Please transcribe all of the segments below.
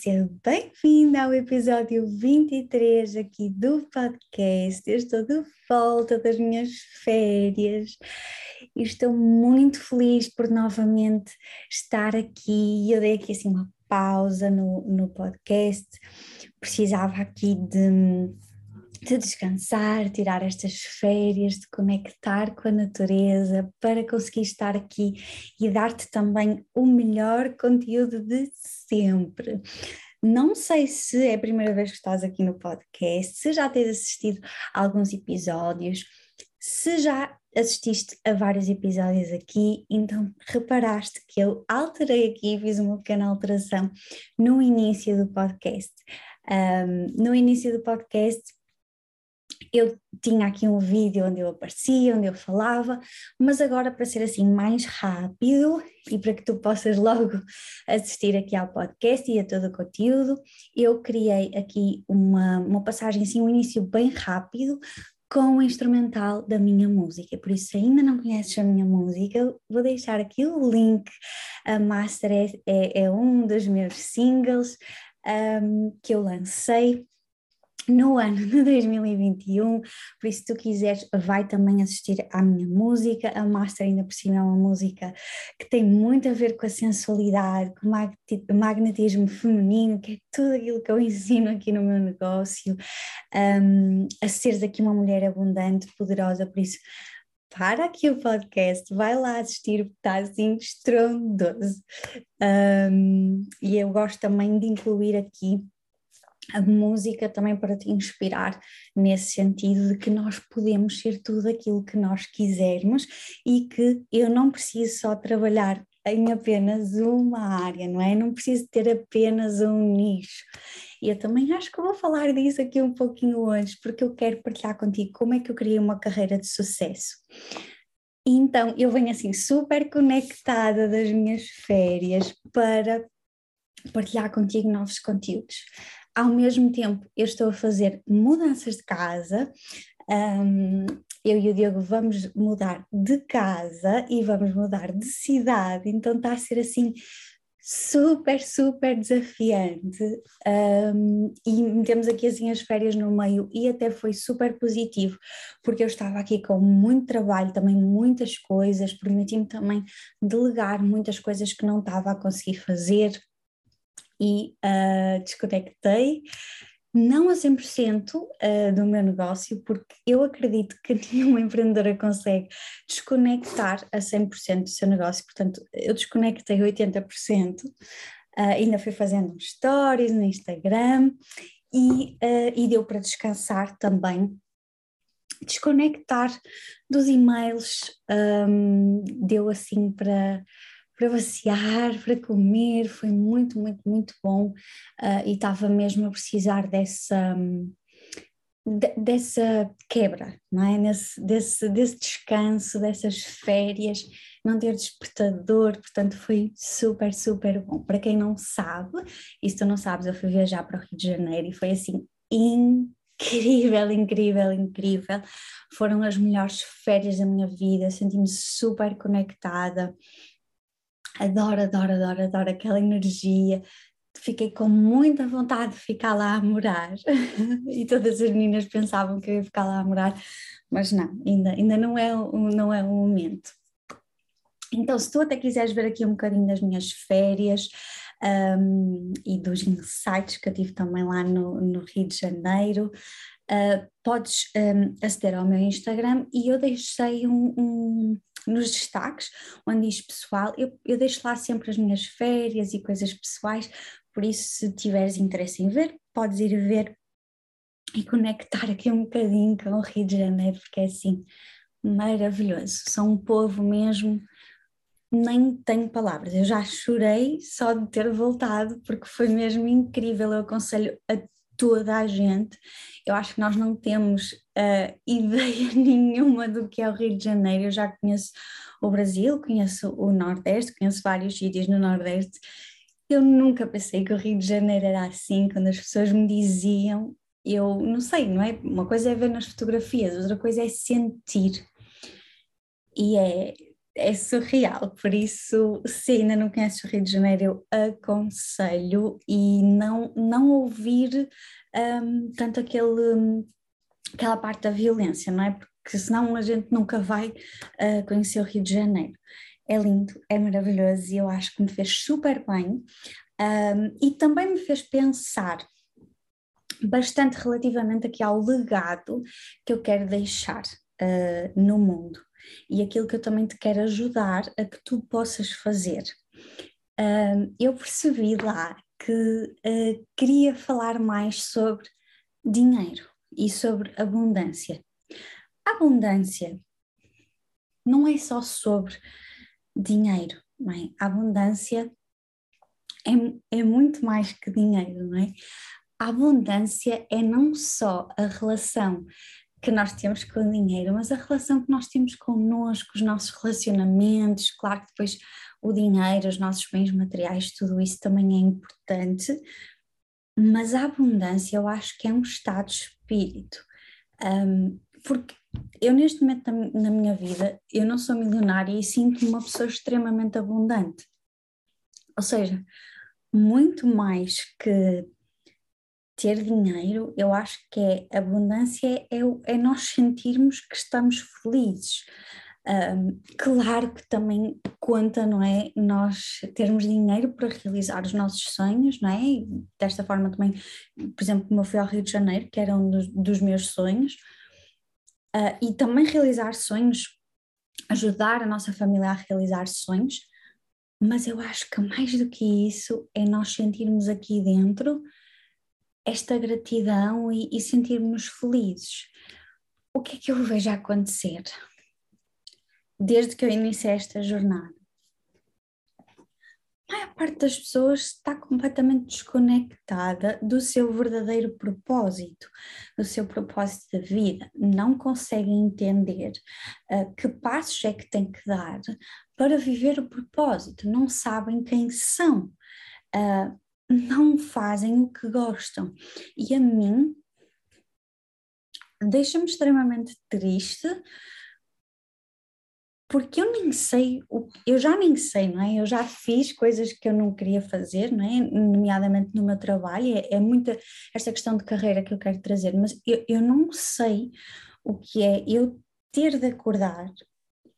seja bem-vinda ao episódio 23 aqui do podcast. Eu estou de volta das minhas férias e estou muito feliz por novamente estar aqui. Eu dei aqui assim uma pausa no, no podcast, precisava aqui de de descansar, tirar estas férias, de conectar com a natureza para conseguir estar aqui e dar-te também o melhor conteúdo de sempre. Não sei se é a primeira vez que estás aqui no podcast, se já tens assistido a alguns episódios, se já assististe a vários episódios aqui, então reparaste que eu alterei aqui, fiz uma pequena alteração no início do podcast. Um, no início do podcast eu tinha aqui um vídeo onde eu aparecia, onde eu falava, mas agora para ser assim mais rápido e para que tu possas logo assistir aqui ao podcast e a todo o conteúdo, eu criei aqui uma, uma passagem, assim, um início bem rápido com o instrumental da minha música. Por isso, se ainda não conheces a minha música, vou deixar aqui o link. A Master é, é, é um dos meus singles um, que eu lancei no ano de 2021, por isso se tu quiseres vai também assistir à minha música, a Master ainda por cima é uma música que tem muito a ver com a sensualidade, com o magnetismo feminino, que é tudo aquilo que eu ensino aqui no meu negócio, um, a seres aqui uma mulher abundante, poderosa, por isso para aqui o podcast, vai lá assistir, está assim estrondoso. Um, e eu gosto também de incluir aqui a música também para te inspirar nesse sentido de que nós podemos ser tudo aquilo que nós quisermos e que eu não preciso só trabalhar em apenas uma área, não é? não preciso ter apenas um nicho. E eu também acho que vou falar disso aqui um pouquinho hoje, porque eu quero partilhar contigo como é que eu criei uma carreira de sucesso. Então, eu venho assim super conectada das minhas férias para partilhar contigo novos conteúdos ao mesmo tempo eu estou a fazer mudanças de casa. Um, eu e o Diogo vamos mudar de casa e vamos mudar de cidade, então está a ser assim super, super desafiante. Um, e temos aqui assim as férias no meio e até foi super positivo porque eu estava aqui com muito trabalho, também muitas coisas, permiti-me também delegar muitas coisas que não estava a conseguir fazer e uh, desconectei, não a 100% uh, ah, do meu negócio, porque eu acredito que nenhuma empreendedora consegue desconectar a 100% do seu negócio, portanto, eu desconectei 80%, uh, ah, ainda fui fazendo stories no Instagram e, uh, e deu para descansar também. Desconectar dos e-mails um, deu assim para para passear, para comer, foi muito, muito, muito bom uh, e estava mesmo a precisar dessa, de, dessa quebra, não é? Nesse, desse, desse descanso, dessas férias, não ter despertador, portanto foi super, super bom. Para quem não sabe, e se tu não sabes, eu fui viajar para o Rio de Janeiro e foi assim incrível, incrível, incrível. Foram as melhores férias da minha vida, senti-me super conectada adoro, adoro, adoro, adoro aquela energia. Fiquei com muita vontade de ficar lá a morar e todas as meninas pensavam que eu ia ficar lá a morar, mas não, ainda, ainda não, é, não é o momento. Então, se tu até quiseres ver aqui um bocadinho das minhas férias um, e dos insights que eu tive também lá no, no Rio de Janeiro, uh, podes um, aceder ao meu Instagram e eu deixei um, um nos destaques, onde diz pessoal, eu, eu deixo lá sempre as minhas férias e coisas pessoais, por isso, se tiveres interesse em ver, podes ir ver e conectar aqui um bocadinho com o Rio de Janeiro, porque é assim maravilhoso. São um povo mesmo, nem tenho palavras. Eu já chorei só de ter voltado, porque foi mesmo incrível. Eu aconselho a toda a gente. Eu acho que nós não temos uh, ideia nenhuma do que é o Rio de Janeiro. Eu já conheço o Brasil, conheço o Nordeste, conheço vários sítios no Nordeste. Eu nunca pensei que o Rio de Janeiro era assim, quando as pessoas me diziam, eu não sei, não é? Uma coisa é ver nas fotografias, outra coisa é sentir. E é, é surreal, por isso, se ainda não conheces o Rio de Janeiro, eu aconselho e não, não ouvir um, tanto aquele, aquela parte da violência, não é? Porque senão a gente nunca vai uh, conhecer o Rio de Janeiro. É lindo, é maravilhoso e eu acho que me fez super bem um, e também me fez pensar bastante relativamente aqui ao legado que eu quero deixar uh, no mundo e aquilo que eu também te quero ajudar a que tu possas fazer. Uh, eu percebi lá que uh, queria falar mais sobre dinheiro e sobre abundância. A abundância não é só sobre dinheiro, não é? A abundância é, é muito mais que dinheiro, não é? A abundância é não só a relação que nós temos com o dinheiro, mas a relação que nós temos connosco, os nossos relacionamentos, claro que depois o dinheiro, os nossos bens materiais, tudo isso também é importante, mas a abundância eu acho que é um estado de espírito, um, porque eu neste momento na minha vida, eu não sou milionária e sinto-me uma pessoa extremamente abundante, ou seja, muito mais que ter dinheiro, eu acho que é abundância, é, é nós sentirmos que estamos felizes. Um, claro que também conta, não é? Nós termos dinheiro para realizar os nossos sonhos, não é? E desta forma também, por exemplo, como eu fui ao Rio de Janeiro, que era um dos, dos meus sonhos, uh, e também realizar sonhos, ajudar a nossa família a realizar sonhos, mas eu acho que mais do que isso é nós sentirmos aqui dentro esta gratidão e, e sentirmos felizes. O que é que eu vejo acontecer desde que eu iniciei esta jornada? A maior parte das pessoas está completamente desconectada do seu verdadeiro propósito, do seu propósito da vida. Não conseguem entender uh, que passos é que têm que dar para viver o propósito, não sabem quem são. Uh, não fazem o que gostam. E a mim deixa-me extremamente triste porque eu nem sei, eu já nem sei, não é? Eu já fiz coisas que eu não queria fazer, não é? Nomeadamente no meu trabalho, é, é muita esta questão de carreira que eu quero trazer, mas eu, eu não sei o que é eu ter de acordar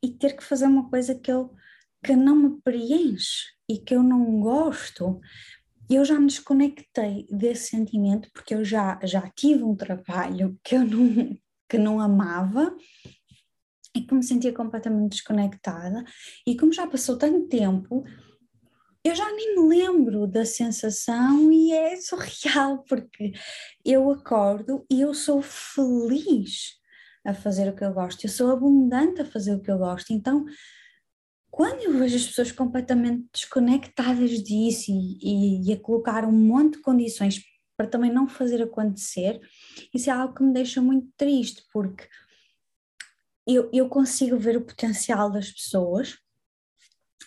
e ter que fazer uma coisa que eu que não me preenche e que eu não gosto, eu já me desconectei desse sentimento porque eu já, já tive um trabalho que eu não, que não amava e que me sentia completamente desconectada. E como já passou tanto tempo eu já nem me lembro da sensação e é surreal porque eu acordo e eu sou feliz a fazer o que eu gosto, eu sou abundante a fazer o que eu gosto, então quando eu vejo as pessoas completamente desconectadas disso e, e, e, a colocar um monte de condições para também não fazer acontecer, isso é algo que me deixa muito triste, porque eu, eu consigo ver o potencial das pessoas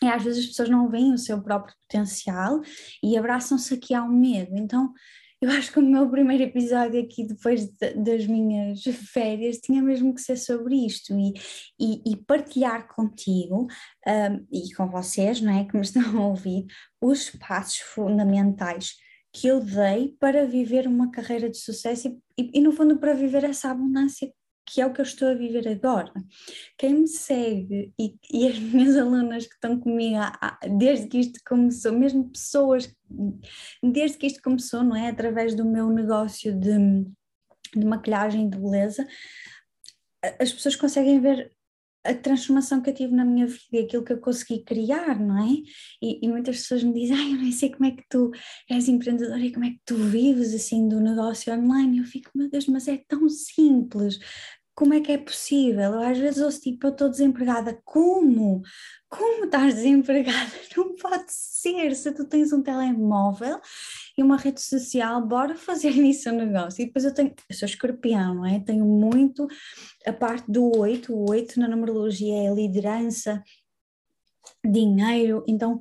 e às vezes as pessoas não veem o seu próprio potencial e abraçam-se aqui ao medo. Então eu acho que o meu primeiro episódio aqui, depois de, das minhas férias, tinha mesmo que ser sobre isto e, e, e partilhar contigo um, e com vocês, não é, que me estão a ouvir, os passos fundamentais que eu dei para viver uma carreira de sucesso e, e, no fundo, para viver essa abundância que é o que eu estou a viver agora. Quem me segue e, e as minhas alunas que estão comigo desde que isto começou, mesmo pessoas, desde que isto começou, não é? Através do meu negócio de, de maquilhagem de beleza, as pessoas conseguem ver a transformação que eu tive na minha vida, aquilo que eu consegui criar, não é? E, e, muitas pessoas me dizem, ai, eu nem sei como é que tu és empreendedora e como é que tu vives assim do negócio online. E eu fico, meu Deus, mas é tão simples como é que é possível? Eu às vezes ouço tipo, eu estou desempregada. Como? Como estás desempregada? Não pode ser. Se tu tens um telemóvel e uma rede social, bora fazer nisso um negócio. E depois eu tenho, eu sou escorpião, não é? Tenho muito a parte do oito. O oito na numerologia é liderança, dinheiro. Então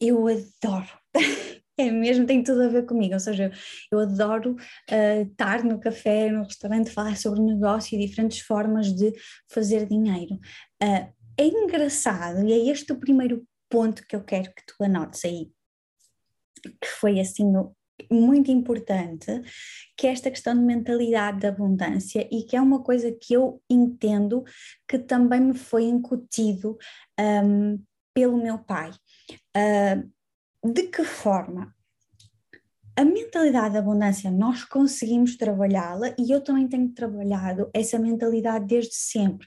eu adoro. É mesmo, tem tudo a ver comigo, ou seja, eu adoro uh, estar no café, no restaurante, falar sobre negócio e diferentes formas de fazer dinheiro. Uh, é engraçado, e é este o primeiro ponto que eu quero que tu anotes aí, que foi assim muito importante, que é esta questão de mentalidade de abundância e que é uma coisa que eu entendo que também me foi incutido um, pelo meu pai. Uh, de que forma? A mentalidade de abundância nós conseguimos trabalhá-la e eu também tenho trabalhado essa mentalidade desde sempre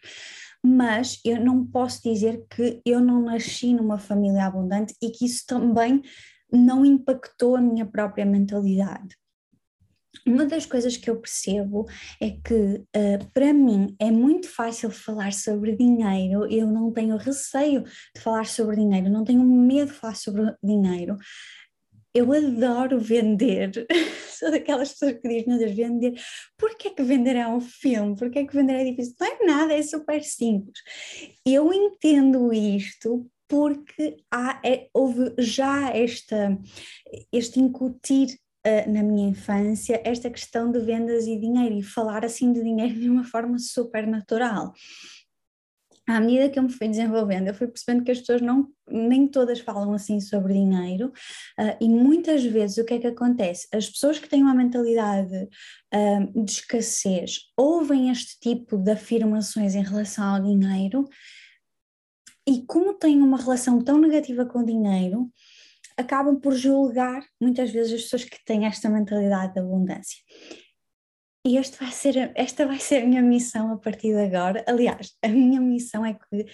mas eu não posso dizer que eu não nasci numa família abundante e que isso também não impactou a minha própria mentalidade. Uma das coisas que eu percebo é que, uh, para mim, é muito fácil falar sobre dinheiro, eu não tenho receio de falar sobre dinheiro, não tenho medo de falar sobre dinheiro. Eu adoro vender, sou daquelas pessoas que dizem, meu Deus, vender, porquê é que vender é um filme? Porquê é que vender é difícil? Não é nada, é super simples. Eu entendo isto porque há, é, houve já esta, este incutir uh, na minha infância esta questão de vendas e dinheiro e falar assim de dinheiro de uma forma super natural. À medida que eu me fui desenvolvendo, eu fui percebendo que as pessoas não, nem todas falam assim sobre dinheiro, uh, e muitas vezes o que é que acontece? As pessoas que têm uma mentalidade uh, de escassez ouvem este tipo de afirmações em relação ao dinheiro e como têm uma relação tão negativa com o dinheiro, acabam por julgar muitas vezes as pessoas que têm esta mentalidade de abundância. E este vai ser, esta vai ser a minha missão a partir de agora. Aliás, a minha missão é que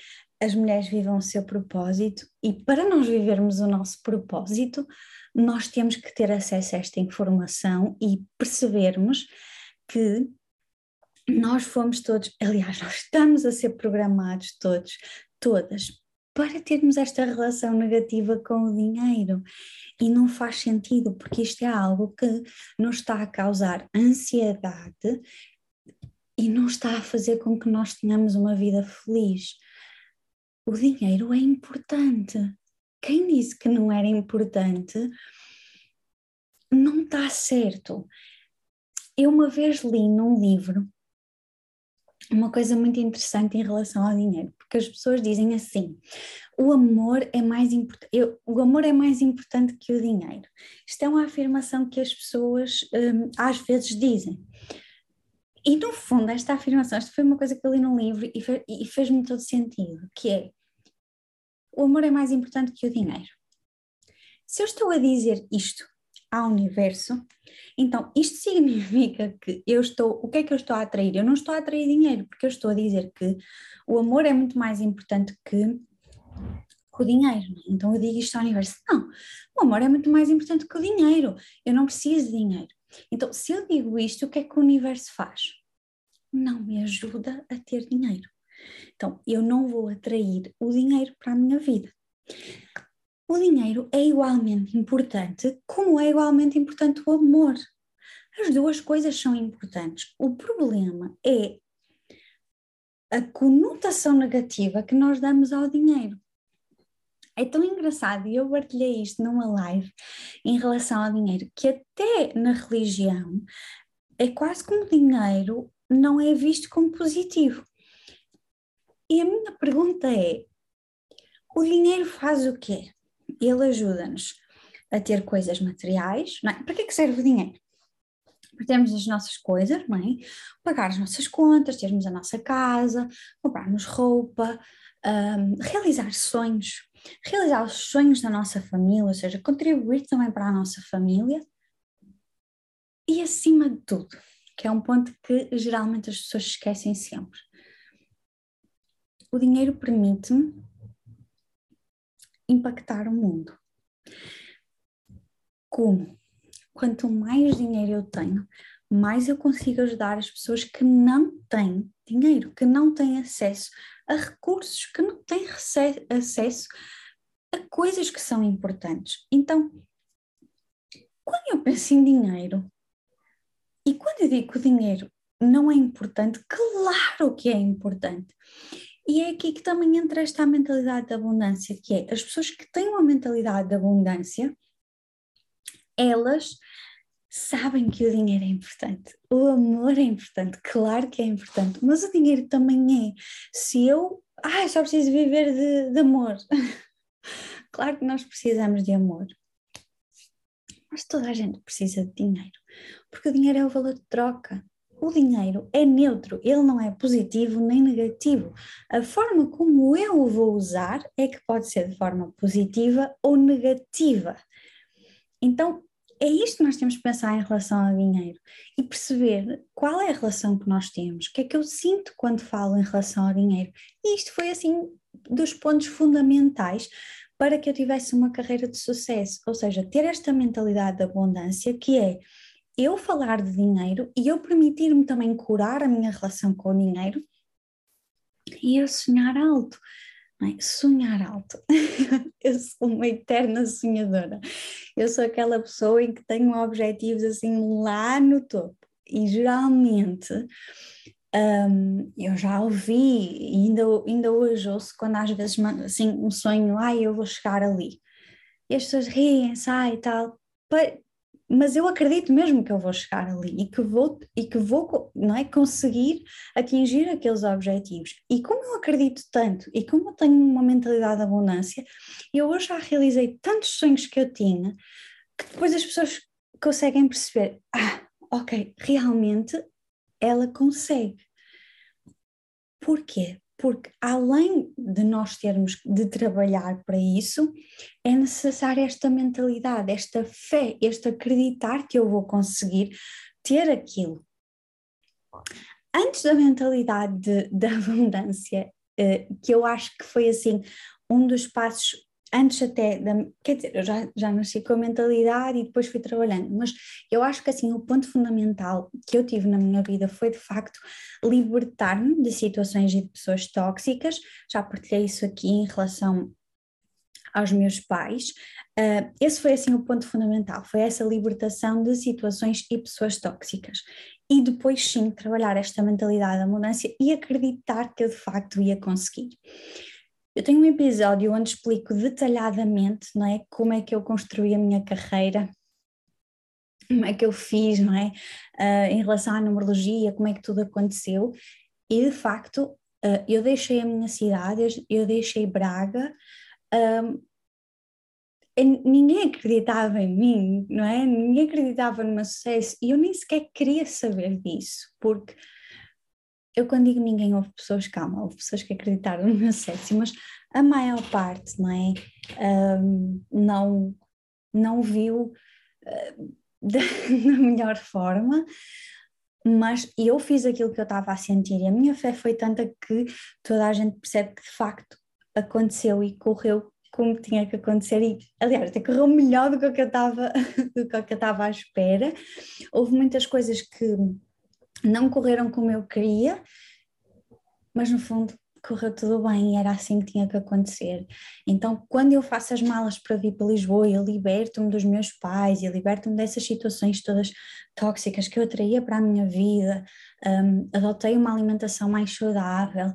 as mulheres vivam o seu propósito e para nós vivermos o nosso propósito, nós temos que ter acesso a esta informação e percebermos que nós fomos todos, aliás, nós estamos a ser programados todos todas para termos esta relação negativa com o dinheiro. E não faz sentido, porque isto é algo que nos está a causar ansiedade e não está a fazer com que nós tenhamos uma vida feliz. O dinheiro é importante. Quem disse que não era importante não está certo. Eu uma vez li num livro uma coisa muito interessante em relação ao dinheiro, porque as pessoas dizem assim: o amor é mais importante, o amor é mais importante que o dinheiro. Isto é uma afirmação que as pessoas um, às vezes dizem. E no fundo, esta afirmação, esta foi uma coisa que eu li num livro e, e fez-me todo sentido, que é o amor é mais importante que o dinheiro. Se eu estou a dizer isto ao universo, então isto significa que eu estou, o que é que eu estou a atrair? Eu não estou a atrair dinheiro, porque eu estou a dizer que o amor é muito mais importante que o dinheiro. É? Então eu digo isto ao universo: não, o amor é muito mais importante que o dinheiro, eu não preciso de dinheiro. Então, se eu digo isto, o que é que o universo faz? Não me ajuda a ter dinheiro. Então, eu não vou atrair o dinheiro para a minha vida o dinheiro é igualmente importante, como é igualmente importante o amor. As duas coisas são importantes. O problema é a conotação negativa que nós damos ao dinheiro. É tão engraçado, e eu partilhei isto numa live em relação ao dinheiro, que até na religião é quase como o dinheiro não é visto como positivo. E a minha pergunta é: o dinheiro faz o quê? Ele ajuda-nos a ter coisas materiais, não é? Para que é que serve o dinheiro? Para termos as nossas coisas, não é? Pagar as nossas contas, termos a nossa casa, comprarmos roupa, um, realizar sonhos, realizar os sonhos da nossa família, ou seja, contribuir também para a nossa família e acima de tudo, que é um ponto que geralmente as pessoas esquecem sempre. O dinheiro permite-me impactar o mundo. Como? Quanto mais dinheiro eu tenho, mais eu consigo ajudar as pessoas que não têm dinheiro, que não têm acesso a recursos, que não têm acesso a coisas que são importantes. Então, quando eu penso em dinheiro, e quando eu digo que o dinheiro não é importante, claro que é importante. E é aqui que também entra esta mentalidade de abundância, que é as pessoas que têm uma mentalidade de abundância, elas sabem que o dinheiro é importante, o amor é importante, claro que é importante, mas o dinheiro também é. Se eu ah, só preciso viver de, de amor. claro que nós precisamos de amor, mas toda a gente precisa de dinheiro, porque o dinheiro é o valor de troca. O dinheiro é neutro, ele não é positivo nem negativo. A forma como eu o vou usar é que pode ser de forma positiva ou negativa. Então, é isto que nós temos que pensar em relação ao dinheiro e perceber qual é a relação que nós temos, o que é que eu sinto quando falo em relação ao dinheiro. E isto foi assim dos pontos fundamentais para que eu tivesse uma carreira de sucesso, ou seja, ter esta mentalidade de abundância que é eu falar de dinheiro e eu permitir-me também curar a minha relação com o dinheiro e eu sonhar alto. É? Sonhar alto. eu sou uma eterna sonhadora. Eu sou aquela pessoa em que tenho objetivos assim lá no topo. E geralmente um, eu já ouvi, e ainda, ainda hoje ouço quando às vezes assim um sonho, ai eu vou chegar ali. E as pessoas riem-se, ai e tal mas eu acredito mesmo que eu vou chegar ali e que vou e que vou não é conseguir atingir aqueles objetivos. E como eu acredito tanto e como eu tenho uma mentalidade de abundância eu hoje já realizei tantos sonhos que eu tinha que depois as pessoas conseguem perceber ah ok realmente ela consegue. Porquê porque além de nós termos de trabalhar para isso, é necessária esta mentalidade, esta fé, este acreditar que eu vou conseguir ter aquilo. Antes da mentalidade da abundância, eh, que eu acho que foi assim um dos passos antes até, da, quer dizer, eu já, já nasci com a mentalidade e depois fui trabalhando, mas eu acho que assim o ponto fundamental que eu tive na minha vida foi de facto libertar-me de situações e de pessoas tóxicas, já partilhei isso aqui em relação aos meus pais, uh, esse foi assim o ponto fundamental, foi essa libertação de situações e pessoas tóxicas. E depois sim, trabalhar esta mentalidade da mudança e acreditar que eu de facto ia conseguir. Eu tenho um episódio onde explico detalhadamente não é, como é que eu construí a minha carreira, como é que eu fiz, não é? Uh, em relação à numerologia, como é que tudo aconteceu. E de facto, uh, eu deixei a minha cidade, eu deixei Braga. Um, ninguém acreditava em mim, não é? Ninguém acreditava no meu sucesso e eu nem sequer queria saber disso, porque eu quando digo ninguém, houve pessoas, calma, houve pessoas que acreditaram no meu sexo, mas a maior parte, não é? Um, não, não viu uh, da, melhor forma, mas eu fiz aquilo que eu estava a sentir e a minha fé foi tanta que toda a gente percebe que de facto aconteceu e correu como tinha que acontecer e aliás até correu melhor do que eu estava do que eu estava à espera houve muitas coisas que não correram como eu queria, mas no fundo correu tudo bem e era assim que tinha que acontecer. Então, quando eu faço as malas para vir para Lisboa, eu liberto-me dos meus pais e liberto-me dessas situações todas tóxicas que eu atraía para a minha vida, um, adotei uma alimentação mais saudável,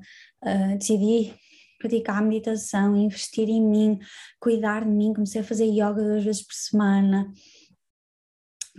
uh, decidi praticar a meditação, investir em mim, cuidar de mim, comecei a fazer yoga duas vezes por semana,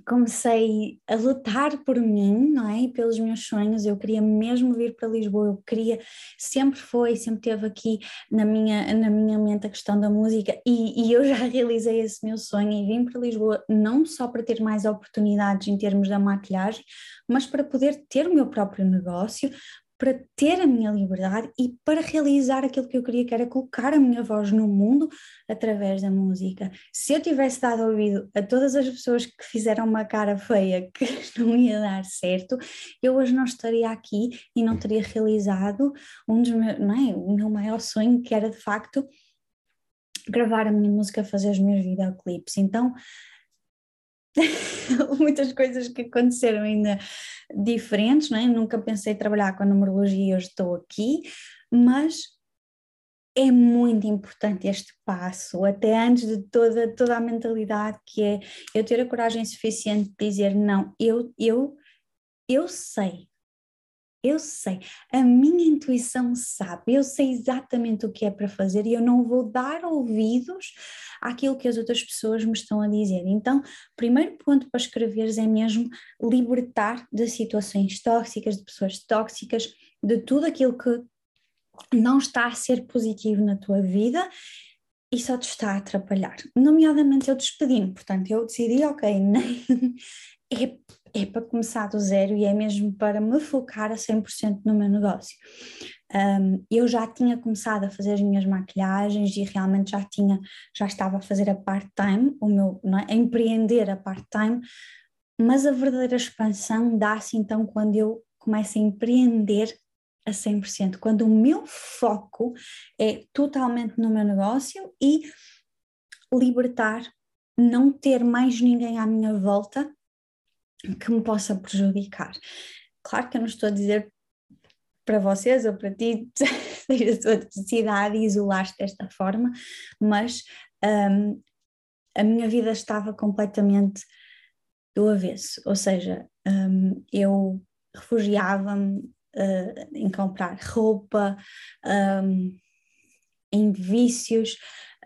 comecei a lutar por mim, não é? E pelos meus sonhos, eu queria mesmo vir para Lisboa, eu queria, sempre foi, sempre teve aqui na minha, na minha mente a questão da música. E, e eu já realizei esse meu sonho e vim para Lisboa não só para ter mais oportunidades em termos da maquilhagem, mas para poder ter o meu próprio negócio, para ter a minha liberdade e para realizar aquilo que eu queria, que era colocar a minha voz no mundo através da música. Se eu tivesse dado ouvido a todas as pessoas que fizeram uma cara feia que não ia dar certo, eu hoje não estaria aqui e não teria realizado um dos meus, não é, o meu maior sonho, que era de facto gravar a minha música, fazer os meus videoclipes. Então, muitas coisas que aconteceram ainda diferentes, não é? Nunca pensei trabalhar com a numerologia hoje estou aqui, mas é muito importante este passo, até antes de toda, toda a mentalidade que é eu ter a coragem suficiente de dizer não, eu, eu, eu sei, eu sei, a minha intuição sabe, eu sei exatamente o que é para fazer e eu não vou dar ouvidos àquilo que as outras pessoas me estão a dizer. Então, primeiro ponto para escreveres é mesmo libertar de situações tóxicas, de pessoas tóxicas, de tudo aquilo que não está a ser positivo na tua vida e só te está a atrapalhar. Nomeadamente, eu despedi-me, portanto, eu decidi, ok, nem, é, é para começar do zero e é mesmo para me focar a 100% no meu negócio. Um, eu já tinha começado a fazer as minhas maquilhagens e realmente já tinha, já estava a fazer a part-time, o meu, é? a empreender a part-time, mas a verdadeira expansão dá-se então quando eu começo a empreender a 100%, quando o meu foco é totalmente no meu negócio e libertar, não ter mais ninguém à minha volta que me possa prejudicar. Claro que eu não estou a dizer para vocês ou para ti, seja a tua necessidade isolar-te desta forma, mas um, a minha vida estava completamente do avesso, ou seja, um, eu refugiava-me uh, em comprar roupa, um, em vícios,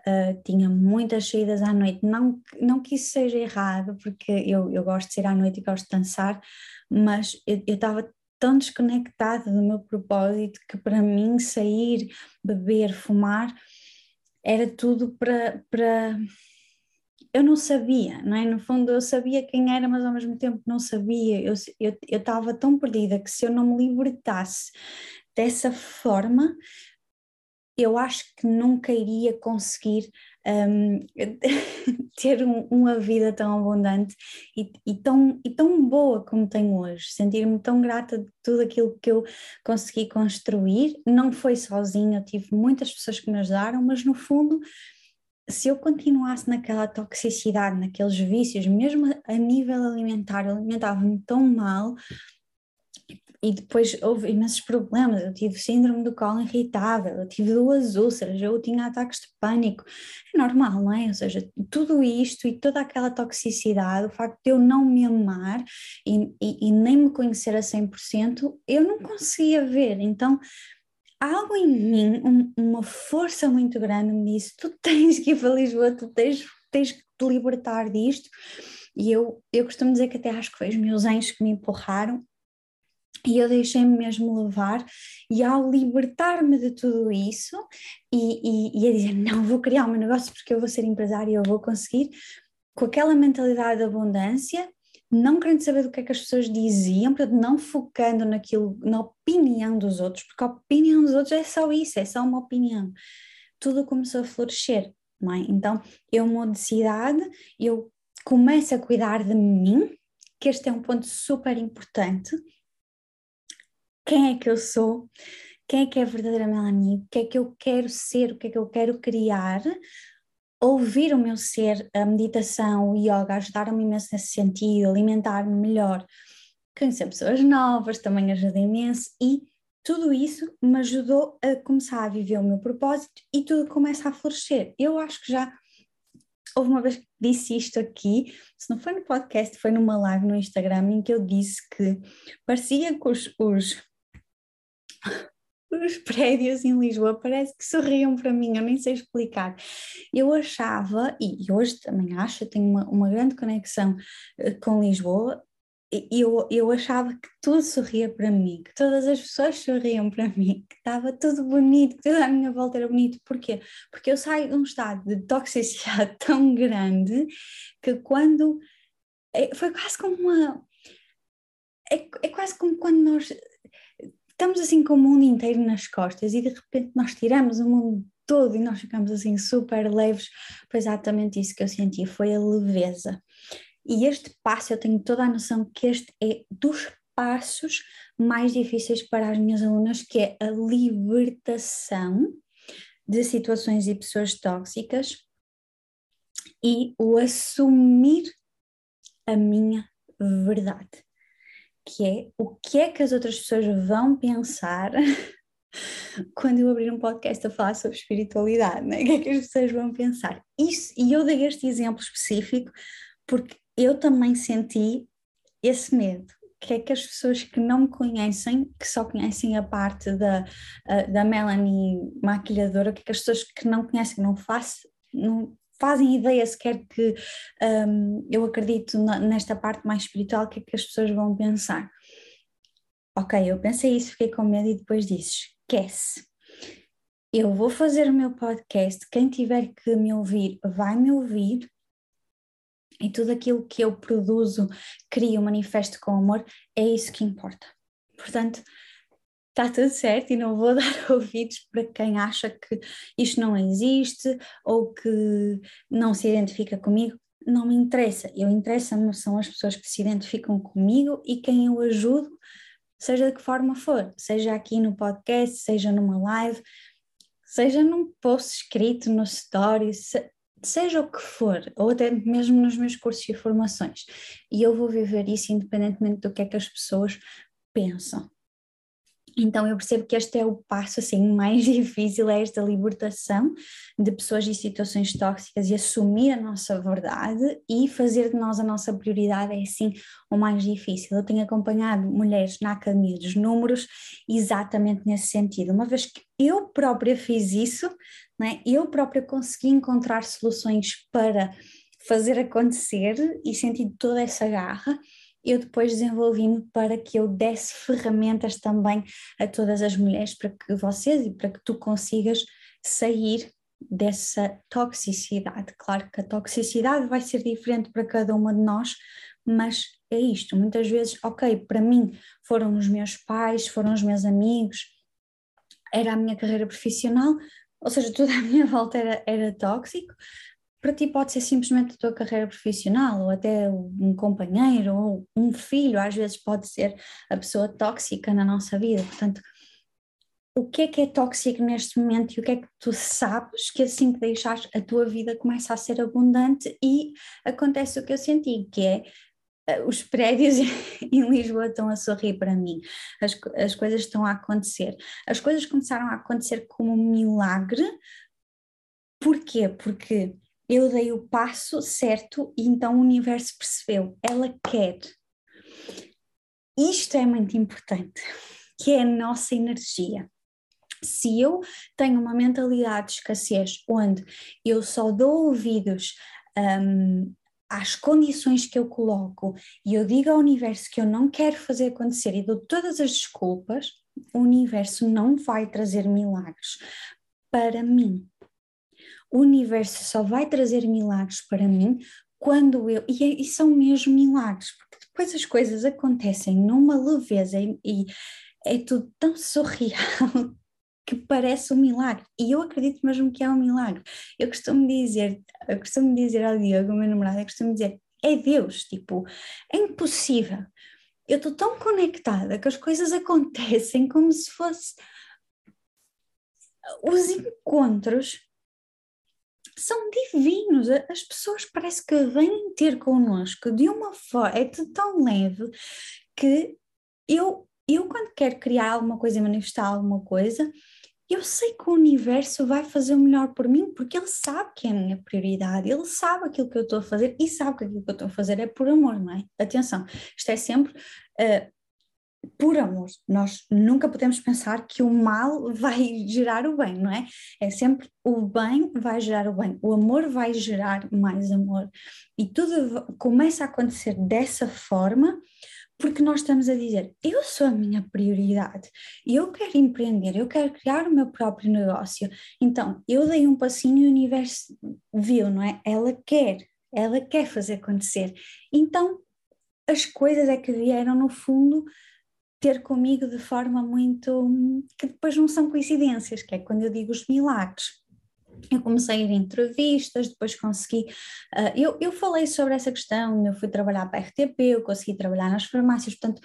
uh, tinha muitas saídas à noite. Não, não que isso seja errado, porque eu, eu gosto de sair à noite e gosto de dançar, mas eu estava tão desconectada do meu propósito que para mim sair, beber, fumar era tudo para, para eu não sabia, não é? No fundo eu sabia quem era, mas ao mesmo tempo não sabia. Eu estava tão perdida que se eu não me libertasse dessa forma, eu acho que nunca iria conseguir um, ter um, uma vida tão abundante e, e, tão, e tão boa como tenho hoje, sentir-me tão grata de tudo aquilo que eu consegui construir. Não foi sozinha, tive muitas pessoas que me ajudaram, mas no fundo, se eu continuasse naquela toxicidade, naqueles vícios, mesmo a nível alimentar, eu alimentava-me tão mal e depois houve imensos problemas. Eu tive síndrome do colo irritável, eu tive duas úlceras, eu tinha ataques de pânico. É normal, não é? Ou seja, tudo isto e toda aquela toxicidade, o facto de eu não me amar e, e, e nem me conhecer a 100%, eu não conseguia ver. Então, algo em mim, um, uma força muito grande me disse: tu tens que ir para Lisboa, tu tens, tens que te libertar disto. E eu, eu costumo dizer que até acho que foi os meus anjos que me empurraram e eu deixei-me mesmo levar, e ao libertar-me de tudo isso, e, e, e, a dizer: Não, vou criar um negócio porque eu vou ser empresária, eu vou conseguir, com aquela mentalidade de abundância, não querendo saber do que é que as pessoas diziam, portanto, não focando naquilo, na opinião dos outros, porque a opinião dos outros é só isso, é só uma opinião. Tudo começou a florescer, não é? Então, eu mudo de cidade, eu começo a cuidar de mim, que este é um ponto super importante quem é que eu sou, quem é que é verdadeira Melanie, o que é que eu quero ser, o que é que eu quero criar, ouvir o meu ser, a meditação, o yoga ajudaram-me imenso nesse sentido, alimentar-me melhor, conhecer pessoas novas também ajuda imenso e tudo isso me ajudou a começar a viver o meu propósito e tudo começa a florescer. Eu acho que já houve uma vez que disse isto aqui, se não foi no podcast, foi numa live no Instagram em que eu disse que parecia que os, os os prédios em Lisboa parece que sorriam para mim, eu nem sei explicar. Eu achava, e hoje também acho, eu tenho uma, uma grande conexão eh, com Lisboa, eu, eu achava que tudo sorria para mim, que todas as pessoas sorriam para mim, que estava tudo bonito, que toda a minha volta era bonito. Porquê? Porque eu saio de um estado de toxicidade tão grande que quando. É, foi quase como uma. É, é quase como quando nós estamos assim com o mundo inteiro nas costas e de repente nós tiramos o mundo todo e nós ficamos assim super leves. Foi exatamente isso que eu senti, foi a leveza. E este passo, eu tenho toda a noção que este é dos passos mais difíceis para as minhas alunas, que é a libertação de situações e pessoas tóxicas e o assumir a minha verdade que é o que é que as outras pessoas vão pensar quando eu abrir um podcast a falar sobre espiritualidade, né? o que é que as pessoas vão pensar? Isso, e eu dei este exemplo específico porque eu também senti esse medo, que é que as pessoas que não me conhecem, que só conhecem a parte da, da Melanie maquilhadora, o que é que as pessoas que não conhecem, não faço, não fazem ideia sequer que um, eu acredito nesta parte mais espiritual, o que é que as pessoas vão pensar. Ok, eu pensei isso, fiquei com medo e depois disse, esquece. eu vou fazer o meu podcast, quem tiver que me ouvir vai me ouvir, e tudo aquilo que eu produzo, crio, manifesto com amor, é isso que importa. Portanto, está tudo certo e não vou dar ouvidos para quem acha que isto não existe ou que não se identifica comigo. Não me interessa. Eu interessa-me são as pessoas que se identificam comigo e quem eu ajudo, seja de que forma for, seja aqui no podcast, seja numa live, seja num post escrito no story, seja o que for, ou até mesmo nos meus cursos e formações. E eu vou viver isso independentemente do que é que as pessoas pensam. Então eu percebo que este é o passo assim mais difícil, é esta libertação de pessoas e situações tóxicas e assumir a nossa verdade e fazer de nós a nossa prioridade é assim o mais difícil. Eu tenho acompanhado mulheres na Academia dos Números exatamente nesse sentido. Uma vez que eu própria fiz isso, né, eu própria consegui encontrar soluções para fazer acontecer e sentir toda essa garra, eu depois desenvolvi-me para que eu desse ferramentas também a todas as mulheres para que vocês e para que tu consigas sair dessa toxicidade. Claro que a toxicidade vai ser diferente para cada uma de nós, mas é isto. Muitas vezes, ok, para mim foram os meus pais, foram os meus amigos, era a minha carreira profissional, ou seja, tudo à minha volta era, era tóxico, para ti pode ser simplesmente a tua carreira profissional, ou até um companheiro, ou um filho, às vezes pode ser a pessoa tóxica na nossa vida. Portanto, o que é que é tóxico neste momento e o que é que tu sabes que assim que deixares a tua vida começa a ser abundante e acontece o que eu senti, que é eh, os prédios em Lisboa estão a sorrir para mim, as, as coisas estão a acontecer. As coisas começaram a acontecer como um milagre, porquê? Porque eu dei o passo certo e então o universo percebeu, ela quer. Isto é muito importante, que é a nossa energia. Se eu tenho uma mentalidade de escassez onde eu só dou ouvidos um, às condições que eu coloco e eu digo ao universo que eu não quero fazer acontecer e dou todas as desculpas, o universo não vai trazer milagres para mim o universo só vai trazer milagres para mim quando eu. E, é, e são mesmo milagres, porque depois as coisas acontecem numa leveza e, e é tudo tão surreal que parece um milagre. E eu acredito mesmo que é um milagre. Eu costumo dizer, eu costumo dizer ao Diogo, meu namorado, eu costumo dizer, é Deus, tipo, é impossível. Eu estou tão conectada que as coisas acontecem como se fosse os encontros são divinos. As pessoas parece que vêm ter connosco de uma forma, é tão leve que eu, eu quando quero criar alguma coisa e manifestar alguma coisa, eu sei que o universo vai fazer o melhor por mim porque ele sabe que é a minha prioridade, ele sabe aquilo que eu estou a fazer e sabe que aquilo que eu estou a fazer é por amor, não é? Atenção, isto é sempre uh, por amor. Nós nunca podemos pensar que o mal vai gerar o bem, não é? É sempre o bem vai gerar o bem, o amor vai gerar mais amor. E tudo começa a acontecer dessa forma porque nós estamos a dizer: eu sou a minha prioridade, eu quero empreender, eu quero criar o meu próprio negócio. Então, eu dei um passinho e o universo viu, não é? Ela quer, ela quer fazer acontecer. Então, as coisas é que vieram no fundo ter comigo de forma muito. que depois não são coincidências, que é quando eu digo os milagres. Eu comecei a ir em entrevistas, depois consegui. Uh, eu, eu falei sobre essa questão, eu fui trabalhar para a RTP, eu consegui trabalhar nas farmácias, portanto,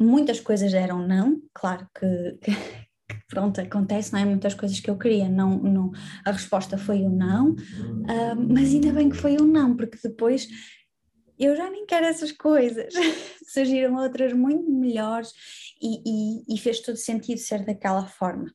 muitas coisas eram não, claro que, que pronto, acontece, não é? Muitas coisas que eu queria, não, não, a resposta foi o não, uh, mas ainda bem que foi o não, porque depois eu já nem quero essas coisas. Surgiram outras muito melhores e, e, e, fez todo sentido ser daquela forma.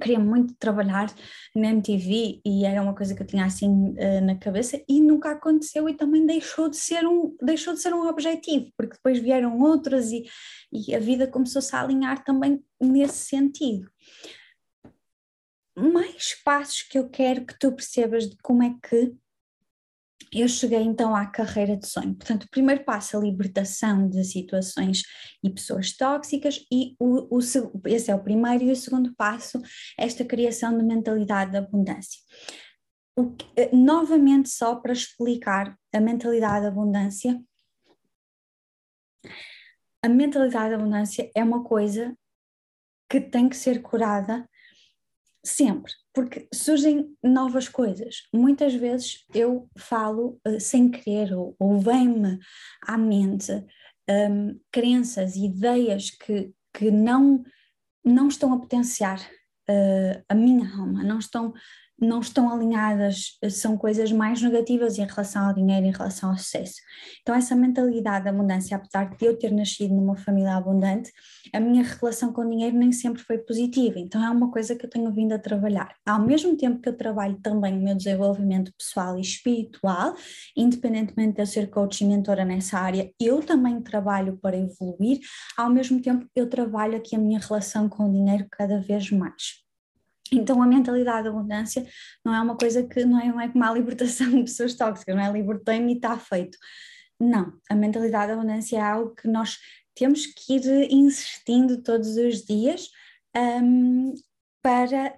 queria muito trabalhar na MTV e era uma coisa que eu tinha assim uh, na cabeça e nunca aconteceu e também deixou de ser um, deixou de ser um objetivo, porque depois vieram outras e, e a vida começou-se a alinhar também nesse sentido. Mais passos que eu quero que tu percebas de como é que eu cheguei então à carreira de sonho. Portanto, o primeiro passo é a libertação de situações e pessoas tóxicas, e o, o, esse é o primeiro, e o segundo passo, esta criação de mentalidade de abundância. O, eh, novamente, só para explicar a mentalidade de abundância, a mentalidade de abundância é uma coisa que tem que ser curada sempre, porque surgem novas coisas. Muitas vezes eu falo uh, sem querer, ou, ou vem-me à mente um, crenças, ideias que, que não, não estão a potenciar uh, a minha alma, não estão não estão alinhadas, são coisas mais negativas em relação ao dinheiro, em relação ao sucesso. Então, essa mentalidade da abundância, apesar de eu ter nascido numa família abundante, a minha relação com o dinheiro nem sempre foi positiva. Então, é uma coisa que eu tenho vindo a trabalhar. Ao mesmo tempo que eu trabalho também o meu desenvolvimento pessoal e espiritual, independentemente de eu ser coach e mentora nessa área, eu também trabalho para evoluir. Ao mesmo tempo, eu trabalho aqui a minha relação com o dinheiro cada vez mais. Então a mentalidade da abundância não é uma coisa que não é, não é como a libertação de pessoas tóxicas, não é libertei-me e está feito. Não, a mentalidade da abundância é algo que nós temos que ir insistindo todos os dias um, para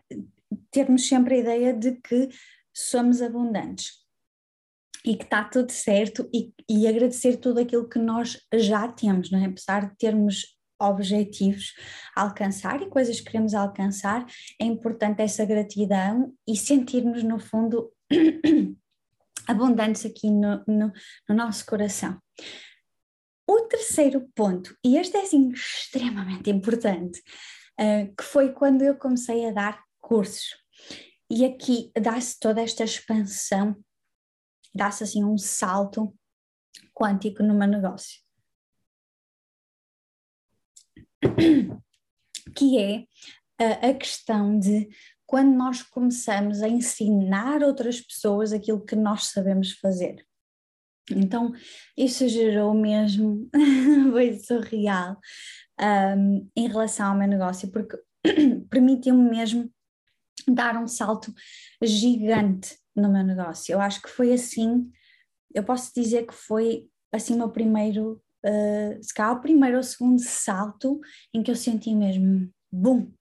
termos sempre a ideia de que somos abundantes e que está tudo certo e, e agradecer tudo aquilo que nós já temos, não é? Apesar de termos objetivos a alcançar e coisas que queremos alcançar, é importante essa gratidão e sentirmos, no fundo, abundantes aqui no, no, no, nosso coração. O terceiro ponto, e este é assim, extremamente importante, uh, que foi quando eu comecei a dar cursos. E aqui dá-se toda esta expansão, dá-se assim um salto quântico no meu negócio que é a, a questão de quando nós começamos a ensinar outras pessoas aquilo que nós sabemos fazer. Então, isso gerou mesmo, foi surreal um, em relação ao meu negócio, porque permitiu-me mesmo dar um salto gigante no meu negócio. Eu acho que foi assim, eu posso dizer que foi assim o meu primeiro uh, se calhar o primeiro ou segundo salto em que eu senti mesmo, bum!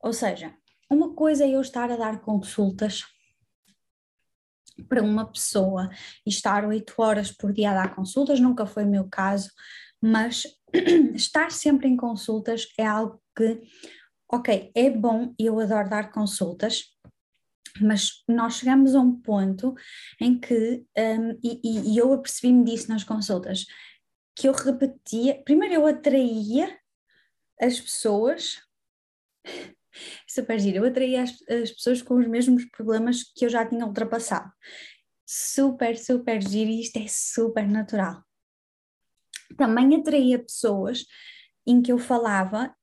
Ou seja, uma coisa é eu estar a dar consultas para uma pessoa e estar oito horas por dia a dar consultas, nunca foi o meu caso, mas estar sempre em consultas é algo que, ok, é bom e eu adoro dar consultas, mas nós chegamos a um ponto em que, um, e, e eu apercebi-me disso nas consultas, que eu repetia. Primeiro, eu atraía as pessoas. Super giro, eu atraía as, as pessoas com os mesmos problemas que eu já tinha ultrapassado. Super, super giro e isto é super natural. Também atraía pessoas em que eu falava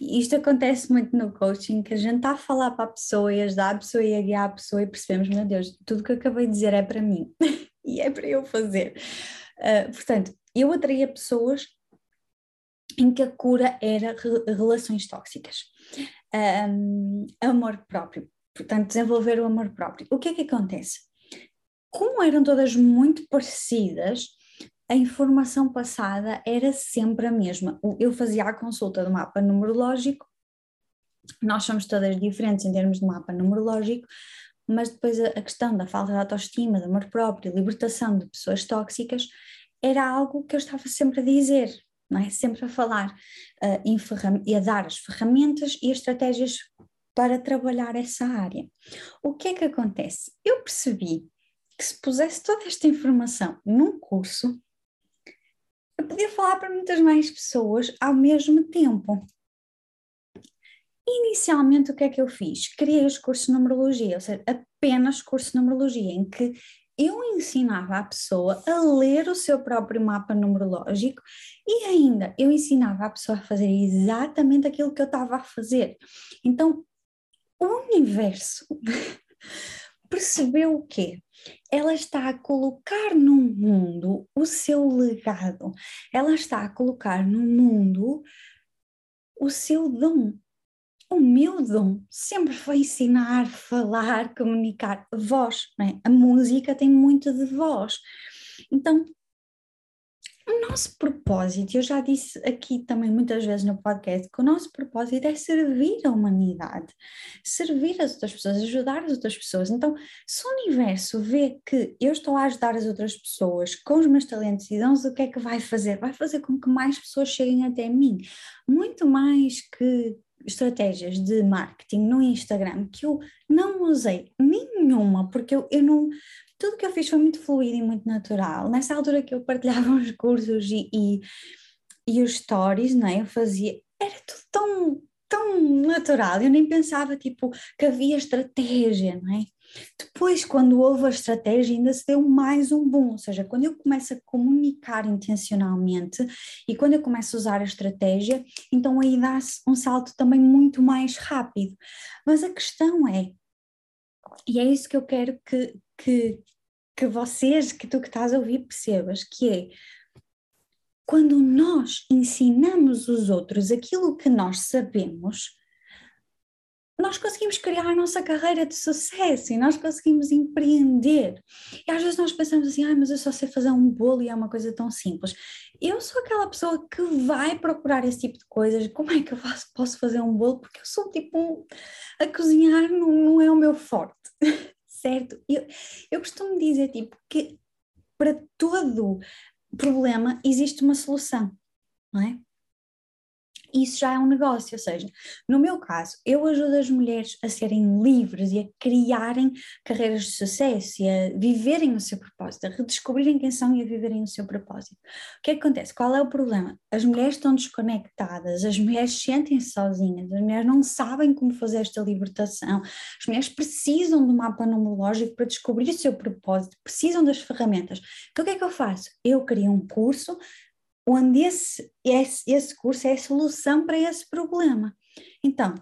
isto acontece muito no coaching, que a gente está a falar para a pessoa e ajudar a pessoa e a guiar a pessoa e percebemos, meu Deus, tudo que acabei de dizer é para mim e é para eu fazer. Uh, portanto, eu atraía pessoas em que a cura era relações tóxicas, um, amor próprio, portanto, desenvolver o amor próprio. O que é que acontece? Como eram todas muito parecidas, a informação passada era sempre a mesma. Eu fazia a consulta do mapa numerológico, nós somos todas diferentes em termos de mapa numerológico, mas depois a, questão da falta de autoestima, de amor próprio, libertação de pessoas tóxicas, era algo que eu estava sempre a dizer, não é? sempre a falar uh, e a dar as ferramentas e as estratégias para trabalhar essa área. O que é que acontece? Eu percebi que se pusesse toda esta informação num curso, eu podia falar para muitas mais pessoas ao mesmo tempo. Inicialmente, o que é que eu fiz? Criei os cursos de numerologia, ou seja, apenas curso de numerologia, em que eu ensinava a pessoa a ler o seu próprio mapa numerológico e ainda eu ensinava a pessoa a fazer exatamente aquilo que eu estava a fazer. Então, o universo percebeu o quê? Ela está a colocar no mundo o seu legado, ela está a colocar no mundo o seu dom, o meu dom sempre foi ensinar, falar, comunicar, voz, é? A música tem muito de voz. Então, o nosso propósito, eu já disse aqui também muitas vezes no podcast, que o nosso propósito é servir a humanidade, servir as outras pessoas, ajudar as outras pessoas. Então, se o universo vê que eu estou a ajudar as outras pessoas com os meus talentos e dons, o que é que vai fazer? Vai fazer com que mais pessoas cheguem até mim. Muito mais que estratégias de marketing no Instagram que eu não usei nenhuma, porque eu, eu não tudo que eu fiz foi muito fluido e muito natural. Nessa altura que eu partilhava os cursos e, e, e os stories, não é? Eu fazia, era tudo tão, tão natural, eu nem pensava tipo que havia estratégia, não é? Depois, quando houve a estratégia, ainda se deu mais um boom, ou seja, quando eu começo a comunicar intencionalmente e quando eu começo a usar a estratégia, então aí dá-se um salto também muito mais rápido. Mas a questão é, e é isso que eu quero que, que, que vocês, que tu que estás a ouvir, percebas, que é quando nós ensinamos os outros aquilo que nós sabemos, nós conseguimos criar a nossa carreira de sucesso e nós conseguimos empreender. E às vezes nós pensamos assim, ah, mas eu só sei fazer um bolo e é uma coisa tão simples. Eu sou aquela pessoa que vai procurar esse tipo de coisas. Como é que eu faço, posso fazer um bolo? Porque eu sou tipo, a cozinhar não, não é o meu forte. certo? Eu, eu costumo dizer tipo que para todo problema existe uma solução, não é? Isso já é um negócio, ou seja, no meu caso, eu ajudo as mulheres a serem livres e a criarem carreiras de sucesso e a viverem o seu propósito, a redescobrirem quem são e a viverem o seu propósito. O que, é que acontece? Qual é o problema? As mulheres estão desconectadas, as mulheres sentem-se sozinhas, as mulheres não sabem como fazer esta libertação, as mulheres precisam do mapa numerológico para descobrir o seu propósito, precisam das ferramentas. Então o que é que eu faço? Eu crio um curso onde esse, esse, esse curso é a solução para esse problema. Então,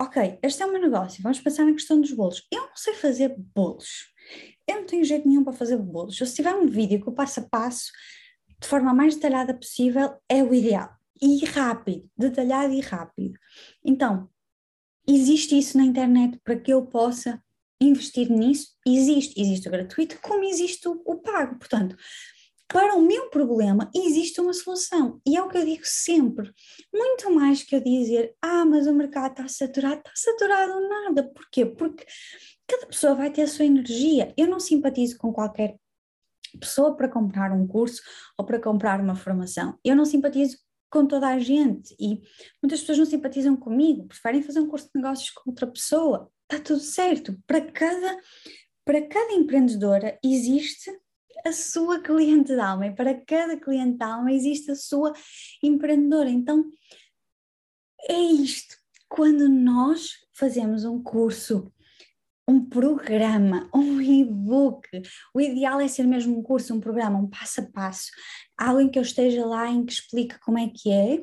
ok, este é o meu negócio, vamos pensar na questão dos bolos. Eu não sei fazer bolos, eu não tenho jeito nenhum para fazer bolos. Se tiver um vídeo que o passo a passo, de forma mais detalhada possível, é o ideal. E rápido, detalhado e rápido. Então, existe isso na internet para que eu possa investir nisso? Existe, existe o gratuito, como existe o, o pago. Portanto, para o meu problema existe uma solução. E é o que eu digo sempre. Muito mais que eu dizer, ah, mas o mercado está saturado, está saturado nada. Porquê? Porque cada pessoa vai ter a sua energia. Eu não simpatizo com qualquer pessoa para comprar um curso ou para comprar uma formação. Eu não simpatizo com toda a gente e muitas pessoas não simpatizam comigo, preferem fazer um curso de negócios com outra pessoa. Está tudo certo. Para cada, para cada empreendedora existe a sua cliente de alma e para cada cliente de alma existe a sua empreendedora. Então é isto. Quando nós fazemos um curso, um programa, um e-book, o ideal é ser mesmo um curso, um programa, um passo a passo, algo em que eu esteja lá em que explique como é que é,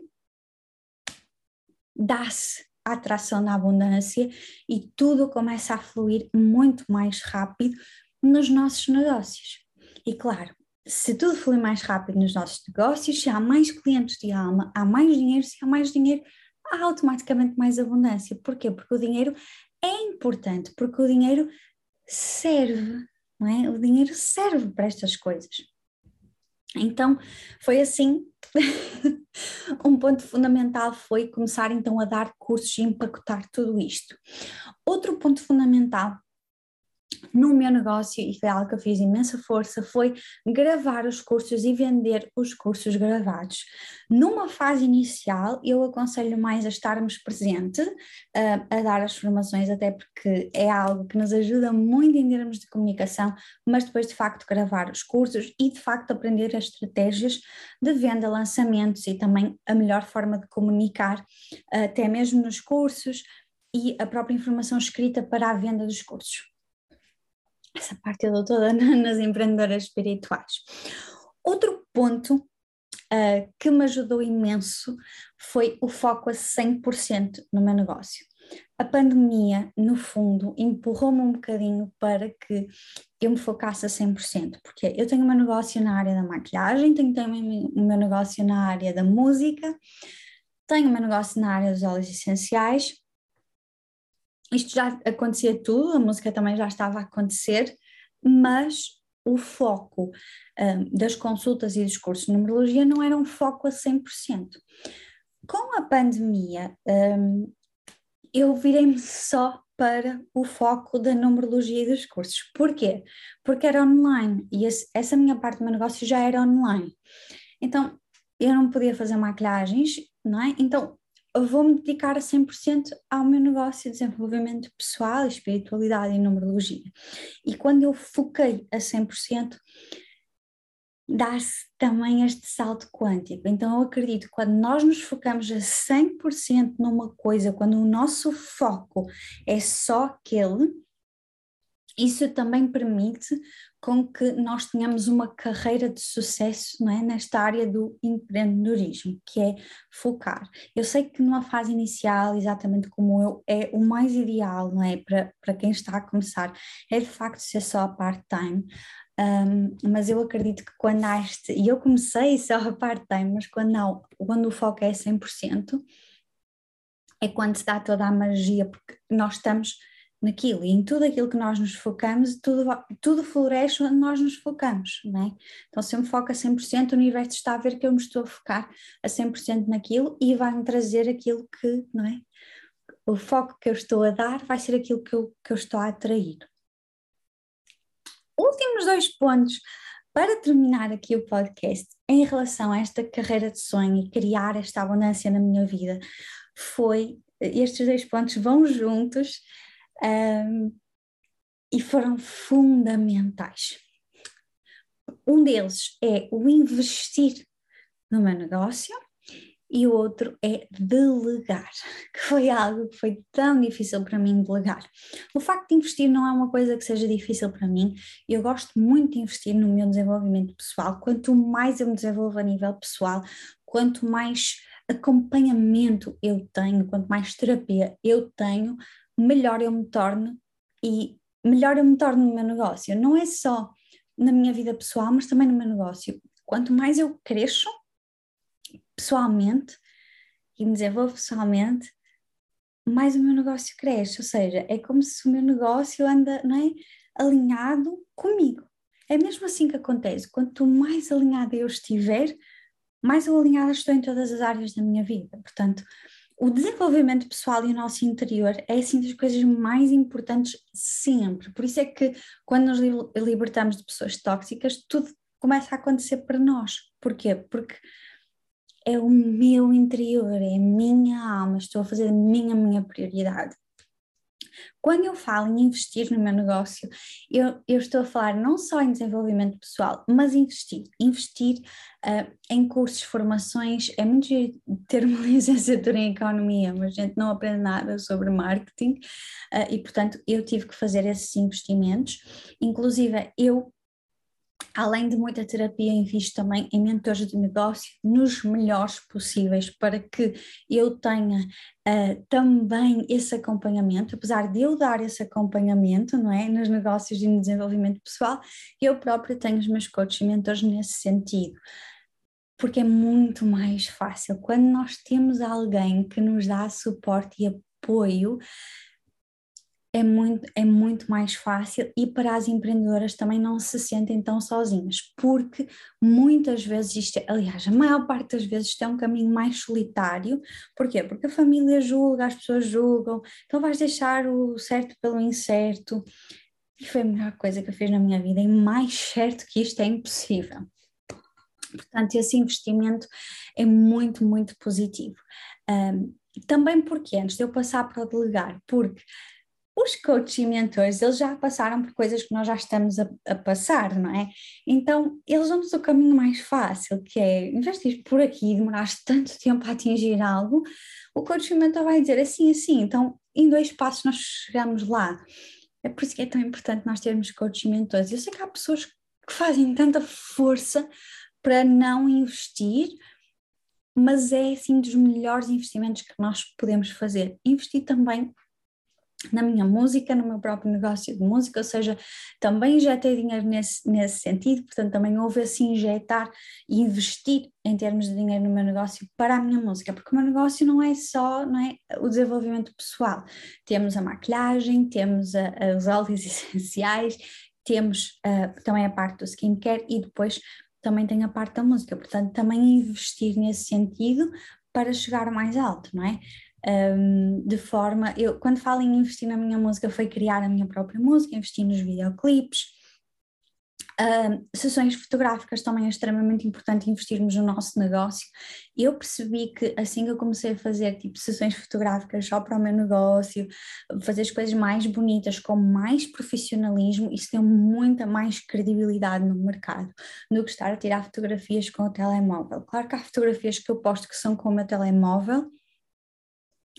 dá-se a atração da abundância e tudo começa a fluir muito mais rápido nos nossos negócios. E claro, se tudo flui mais rápido nos nossos negócios, se há mais clientes de alma, há mais dinheiro, se há mais dinheiro, há automaticamente mais abundância. Porquê? Porque o dinheiro é importante, porque o dinheiro serve, não é? O dinheiro serve para estas coisas. Então, foi assim, um ponto fundamental foi começar então a dar cursos e empacotar tudo isto. Outro ponto fundamental no meu negócio, e foi algo que eu fiz imensa força, foi gravar os cursos e vender os cursos gravados. Numa fase inicial, eu aconselho mais a estarmos presente, uh, a dar as formações, até porque é algo que nos ajuda muito em termos de comunicação, mas depois de facto gravar os cursos e de facto aprender as estratégias de venda, lançamentos e também a melhor forma de comunicar, até mesmo nos cursos e a própria informação escrita para a venda dos cursos essa parte eu dou toda nas empreendedoras espirituais. Outro ponto uh, que me ajudou imenso foi o foco a 100% no meu negócio. A pandemia, no fundo, empurrou-me um bocadinho para que eu me focasse a 100%, porque eu tenho o meu negócio na área da maquilhagem, tenho também o meu negócio na área da música, tenho o meu negócio na área dos óleos essenciais isto já acontecia tudo, a música também já estava a acontecer, mas o foco um, das consultas e dos cursos de numerologia não era um foco a 100%. Com a pandemia, um, eu virei-me só para o foco da numerologia e dos cursos. Porquê? Porque era online e esse, essa minha parte do meu negócio já era online. Então, eu não podia fazer maquilhagens, não é? Então, vou-me dedicar a 100% ao meu negócio de desenvolvimento pessoal, espiritualidade e numerologia. E quando eu foquei a 100%, dá-se também este salto quântico. Então, eu acredito que quando nós nos focamos a 100% numa coisa, quando o nosso foco é só aquele, isso também permite com que nós tenhamos uma carreira de sucesso é? nesta área do empreendedorismo, que é focar. Eu sei que numa fase inicial, exatamente como eu, é o mais ideal não é? para, para quem está a começar, é de facto ser só part-time, um, mas eu acredito que quando há este, e eu comecei só a part-time, mas quando, não, quando o foco é 100%, é quando se dá toda a magia, porque nós estamos naquilo e em tudo aquilo que nós nos focamos, tudo, tudo floresce onde nós nos focamos, não é? Então se eu me foco a 100%, o universo está a ver que eu me estou a focar a 100% naquilo e vai-me trazer aquilo que, não é? O foco que eu estou a dar vai ser aquilo que eu, que eu estou a atrair. Últimos dois pontos para terminar aqui o podcast em relação a esta carreira de sonho e criar esta abundância na minha vida foi estes dois pontos vão juntos um, e foram fundamentais. Um deles é o investir no meu negócio e o outro é delegar, que foi algo que foi tão difícil para mim delegar. O facto de investir não é uma coisa que seja difícil para mim, eu gosto muito de investir no meu desenvolvimento pessoal. Quanto mais eu me desenvolvo a nível pessoal, quanto mais acompanhamento eu tenho, quanto mais terapia eu tenho, melhor eu me torno e melhor eu me torno no meu negócio. Não é só na minha vida pessoal, mas também no meu negócio. Quanto mais eu cresço pessoalmente e me desenvolvo pessoalmente, mais o meu negócio cresce. Ou seja, é como se o meu negócio anda não é, alinhado comigo. É mesmo assim que acontece. Quanto mais alinhada eu estiver, mais alinhada estou em todas as áreas da minha vida. Portanto, o desenvolvimento pessoal e o nosso interior é assim das coisas mais importantes sempre. Por isso é que quando nos libertamos de pessoas tóxicas, tudo começa a acontecer para nós. Porquê? Porque é o meu interior, é a minha alma, estou a fazer a minha, minha prioridade. Quando eu falo em investir no meu negócio, eu, eu estou a falar não só em desenvolvimento pessoal, mas investir. Investir uh, em cursos, formações. É muito ter uma licenciatura em economia, mas a gente não aprende nada sobre marketing uh, e, portanto, eu tive que fazer esses investimentos. Inclusive, eu além de muita terapia, invisto também em mentores de negócio nos melhores possíveis para que eu tenha uh, também esse acompanhamento, apesar de eu dar esse acompanhamento, não é, nos negócios e no desenvolvimento pessoal, eu própria tenho os meus coaches e mentores nesse sentido. Porque é muito mais fácil quando nós temos alguém que nos dá suporte e apoio, é muito, é muito mais fácil e para as empreendedoras também não se sentem tão sozinhas, porque muitas vezes isto, é, aliás, a maior parte das vezes isto é um caminho mais solitário, porquê? Porque a família julga, as pessoas julgam, então vais deixar o certo pelo incerto, e foi a melhor coisa que eu fiz na minha vida, e mais certo que isto é impossível. Portanto, esse investimento é muito, muito positivo. Um, também porque, antes de eu passar para o delegar, porque os coaches e mentores, eles já passaram por coisas que nós já estamos a, a passar, não é? Então, eles dão-nos o caminho mais fácil, que é, em vez de por aqui e demoraste tanto tempo a atingir algo, o coach e mentor vai dizer assim, assim, então, em dois passos nós chegamos lá. É por isso que é tão importante nós termos coaches e mentores. Eu sei que há pessoas que fazem tanta força para não investir, mas é assim dos melhores investimentos que nós podemos fazer. Investir também na minha música, no meu próprio negócio de música, ou seja, também já tenho dinheiro nesse, nesse sentido, portanto também houve assim injetar e investir em termos de dinheiro no meu negócio para a minha música, porque o meu negócio não é só não é, o desenvolvimento pessoal, temos a maquilhagem, temos a, a, os óleos essenciais, temos também a parte do skincare e depois também tem a parte da música, portanto também investir nesse sentido para chegar mais alto, não é? Um, de forma, eu quando falo em investir na minha música foi criar a minha própria música, investir nos videoclipes, um, sessões fotográficas também é extremamente importante investirmos no nosso negócio. Eu percebi que assim que eu comecei a fazer tipo sessões fotográficas só para o meu negócio, fazer as coisas mais bonitas, com mais profissionalismo, isso tem muita mais credibilidade no mercado do que estar a tirar fotografias com o telemóvel. Claro que há fotografias que eu posto que são com o meu telemóvel,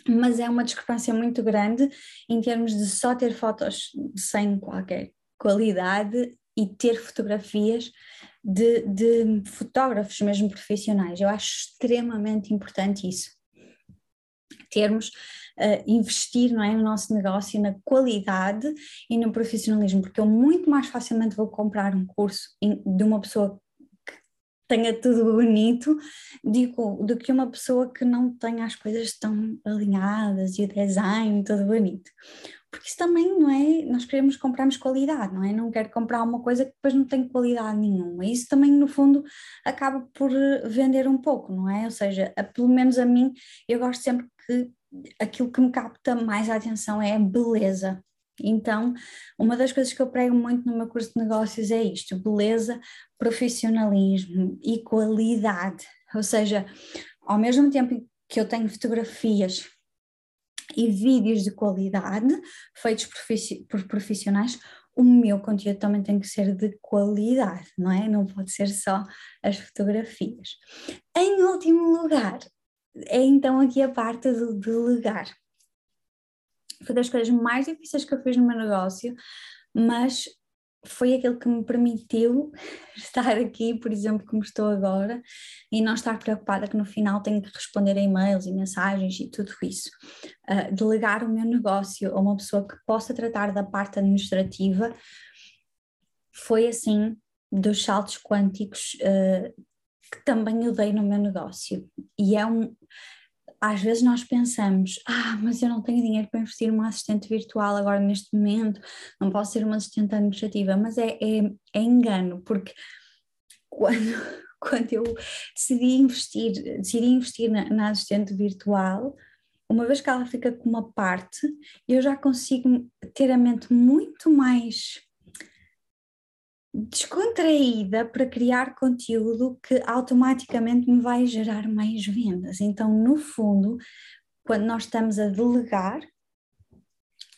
mas é uma discrepância muito grande em termos de só ter fotos sem qualquer qualidade e ter fotografias de, de fotógrafos mesmo profissionais. Eu acho extremamente importante isso. Termos, uh, investir não é, no nosso negócio na qualidade e no profissionalismo, porque eu muito mais facilmente vou comprar um curso de uma pessoa tenha tudo bonito digo, do que uma pessoa que não tenha as coisas tão alinhadas e o design todo bonito. Porque isso também não é, nós queremos comprarmos qualidade, não é? Não quero comprar uma coisa que depois não tem qualidade nenhuma. Isso também, no fundo, acaba por eh, vender um pouco, não é? Ou seja, a, pelo menos a mim, eu gosto sempre que aquilo que me capta mais a atenção é a beleza, então, uma das coisas que eu prego muito no meu curso de negócios é isto: beleza, profissionalismo e qualidade. Ou seja, ao mesmo tempo que eu tenho fotografias e vídeos de qualidade feitos por profissionais, o meu conteúdo também tem que ser de qualidade, não é? Não pode ser só as fotografias. Em último lugar, é então aqui a parte do delegar foi das coisas mais difíceis que eu fiz no meu negócio, mas foi aquele que me permitiu estar aqui, por exemplo, como estou agora, e não estar preocupada que no final tenho que responder a e-mails e mensagens e tudo isso. Uh, delegar o meu negócio a uma pessoa que possa tratar da parte administrativa foi assim dos saltos quânticos uh, que também eu dei no meu negócio. E é um às vezes nós pensamos, ah, mas eu não tenho dinheiro para investir numa assistente virtual agora neste momento, não posso ser uma assistente administrativa, mas é, é, é engano, porque quando, quando eu decidi investir, decidi investir na, na assistente virtual, uma vez que ela fica com uma parte, eu já consigo ter a mente muito mais descontraída para criar conteúdo que automaticamente me vai gerar mais vendas. Então, no fundo, quando nós estamos a delegar,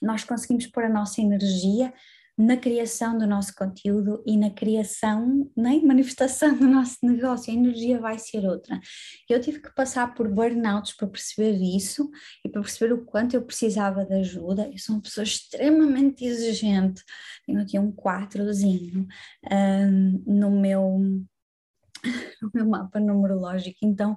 nós conseguimos pôr a nossa energia na criação do nosso conteúdo e na criação, na né, manifestação do nosso negócio, a energia vai ser outra. Eu tive que passar por burnouts para perceber isso e para perceber o quanto eu precisava de ajuda. Eu sou uma pessoa extremamente exigente, eu tinha um quatrozinho um, no, meu, no meu mapa numerológico, então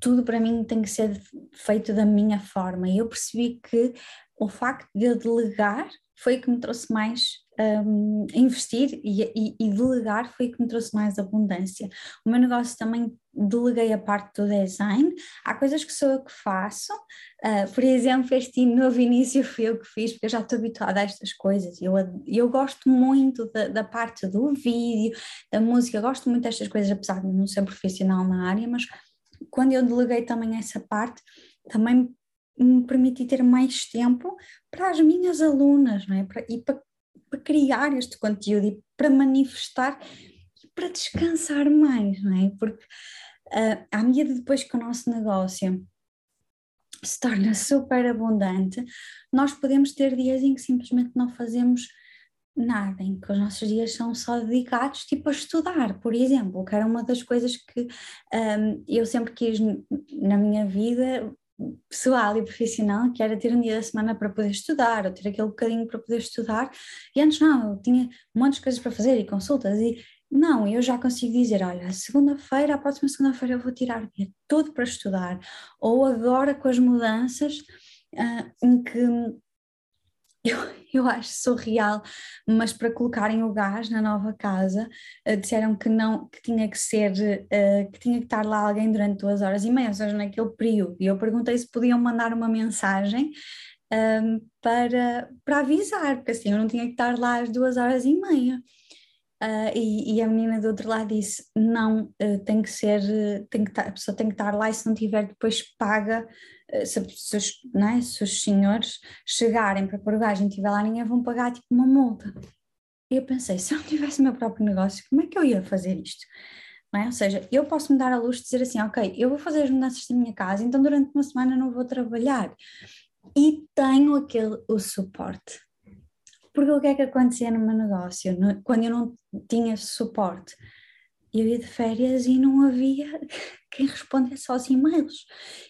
tudo para mim tem que ser feito da minha forma. E eu percebi que o facto de eu delegar foi o que me trouxe mais um, investir e, e, e, delegar foi o que me trouxe mais abundância. O meu negócio também deleguei a parte do design, há coisas que sou eu que faço, uh, por exemplo, este novo início fui eu que fiz, porque eu já estou habituada a estas coisas, eu, eu gosto muito da, da parte do vídeo, da música, gosto muito destas coisas, apesar de não ser profissional na área, mas quando eu deleguei também essa parte, também me permitir ter mais tempo para as minhas alunas, não é? Para, e para, para criar este conteúdo e para manifestar e para descansar mais, não é? Porque uh, à medida depois que o nosso negócio se torna super abundante, nós podemos ter dias em que simplesmente não fazemos nada, em que os nossos dias são só dedicados tipo a estudar, por exemplo, que era uma das coisas que um, eu sempre quis na minha vida pessoal e profissional, que era ter um dia da semana para poder estudar, ou ter aquele bocadinho para poder estudar, e antes não, eu tinha um monte de coisas para fazer e consultas, e não, eu já consigo dizer, olha, segunda-feira, a próxima segunda-feira eu vou tirar o dia todo para estudar, ou agora com as mudanças uh, em que eu, eu acho surreal, mas para colocarem o gás na nova casa, uh, disseram que não, que tinha que ser, uh, que tinha que estar lá alguém durante duas horas e meia, ou seja, naquele período. E eu perguntei se podiam mandar uma mensagem um, ehm, para, para avisar, porque assim eu não tinha que estar lá às duas horas e meia. Uh, e, e, a menina do outro lado disse: não, uh, tem que ser, uh, tem que a pessoa tem que estar lá e se não tiver, depois paga. Se, se, os, é? se, os senhores chegarem para pôr o e estiver lá, ninguém vão pagar tipo uma multa. E eu pensei: se eu tivesse o meu próprio negócio, como é que eu ia fazer isto? É? Ou seja, eu posso me dar a luz de dizer assim: ok, eu vou fazer as mudanças da minha casa, então durante uma semana não vou trabalhar. E tenho aquele o suporte porque o que é que acontecia no meu negócio? Quando eu não tinha suporte, eu ia de férias e não havia quem respondesse aos e-mails.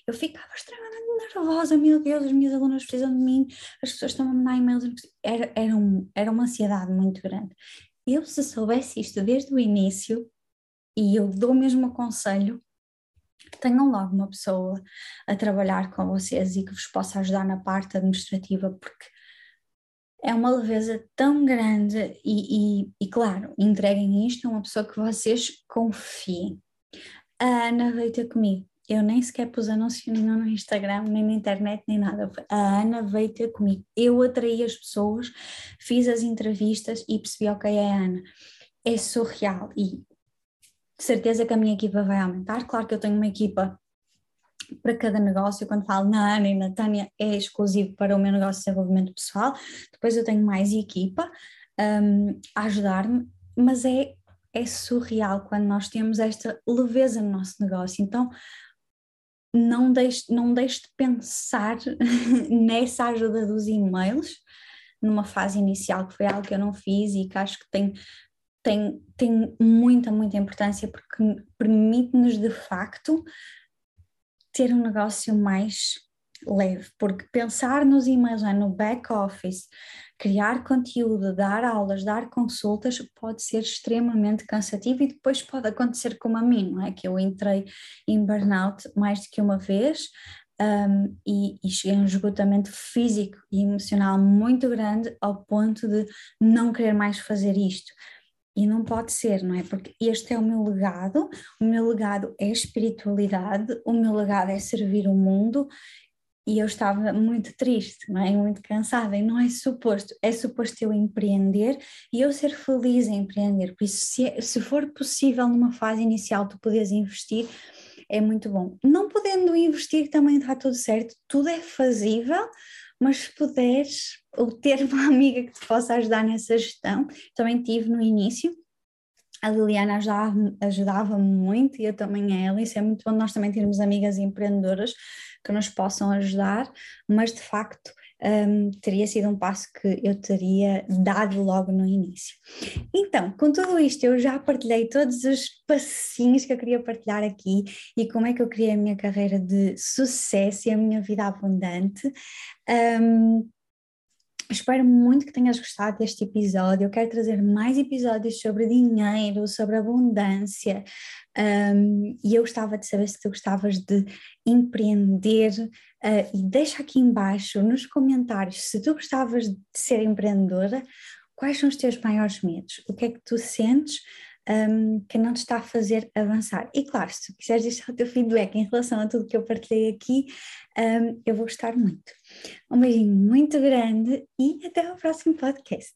Eu ficava extremamente nervosa, meu Deus, as minhas alunas precisam de mim, as pessoas estão a mandar e-mails. Era, era, um, era uma ansiedade muito grande. Eu, se soubesse isto desde o início, e eu dou mesmo o conselho, tenham logo uma pessoa a trabalhar com vocês e que vos possa ajudar na parte administrativa, porque é uma leveza tão grande e, e, e, claro, entreguem isto a uma pessoa que vocês confiem. A Ana veio ter comigo. Eu nem sequer pus anúncio nenhum no Instagram, nem na internet, nem nada. A Ana veio ter comigo. Eu atraí as pessoas, fiz as entrevistas e percebi, ok, é a Ana. É surreal e de certeza que a minha equipa vai aumentar. Claro que eu tenho uma equipa para cada negócio, quando falo na Ana e na Tânia, é exclusivo para o meu negócio de desenvolvimento pessoal. Depois eu tenho mais equipa um, a ajudar-me, mas é, é surreal quando nós temos esta leveza no nosso negócio. Então, não deixe, não deixe de pensar nessa ajuda dos e-mails numa fase inicial, que foi algo que eu não fiz e que acho que tem, tem, tem muita, muita importância porque permite-nos de facto ter um negócio mais leve, porque pensar nos e-mails, é, no back office, criar conteúdo, dar aulas, dar consultas, pode ser extremamente cansativo e depois pode acontecer como a mim, não é? Que eu entrei em burnout mais do que uma vez um, e, e cheguei a um esgotamento físico e emocional muito grande ao ponto de não querer mais fazer isto. E não pode ser, não é? Porque este é o meu legado, o meu legado é espiritualidade, o meu legado é servir o mundo e eu estava muito triste, não é? Muito cansada e não é suposto, é suposto eu empreender e eu ser feliz em empreender, por isso se, é, se for possível numa fase inicial tu poderes investir, é muito bom. Não podendo investir também está tudo certo, tudo é fazível, mas se puderes ou ter uma amiga que te possa ajudar nessa gestão, também tive no início. A Liliana ajudava-me ajudava muito e eu também ela, isso é muito bom nós também termos amigas empreendedoras que nos possam ajudar, mas de facto um, teria sido um passo que eu teria dado logo no início. Então, com tudo isto, eu já partilhei todos os passinhos que eu queria partilhar aqui e como é que eu criei a minha carreira de sucesso e a minha vida abundante. Um, Espero muito que tenhas gostado deste episódio. Eu quero trazer mais episódios sobre dinheiro, sobre abundância. Um, e eu gostava de saber se tu gostavas de empreender. Uh, e deixa aqui embaixo nos comentários se tu gostavas de ser empreendedora, quais são os teus maiores medos? O que é que tu sentes? um, que não te está a fazer avançar. E claro, se tu quiseres deixar o teu feedback em relação a tudo que eu partilhei aqui, um, eu vou gostar muito. Um beijinho muito grande e até ao próximo podcast.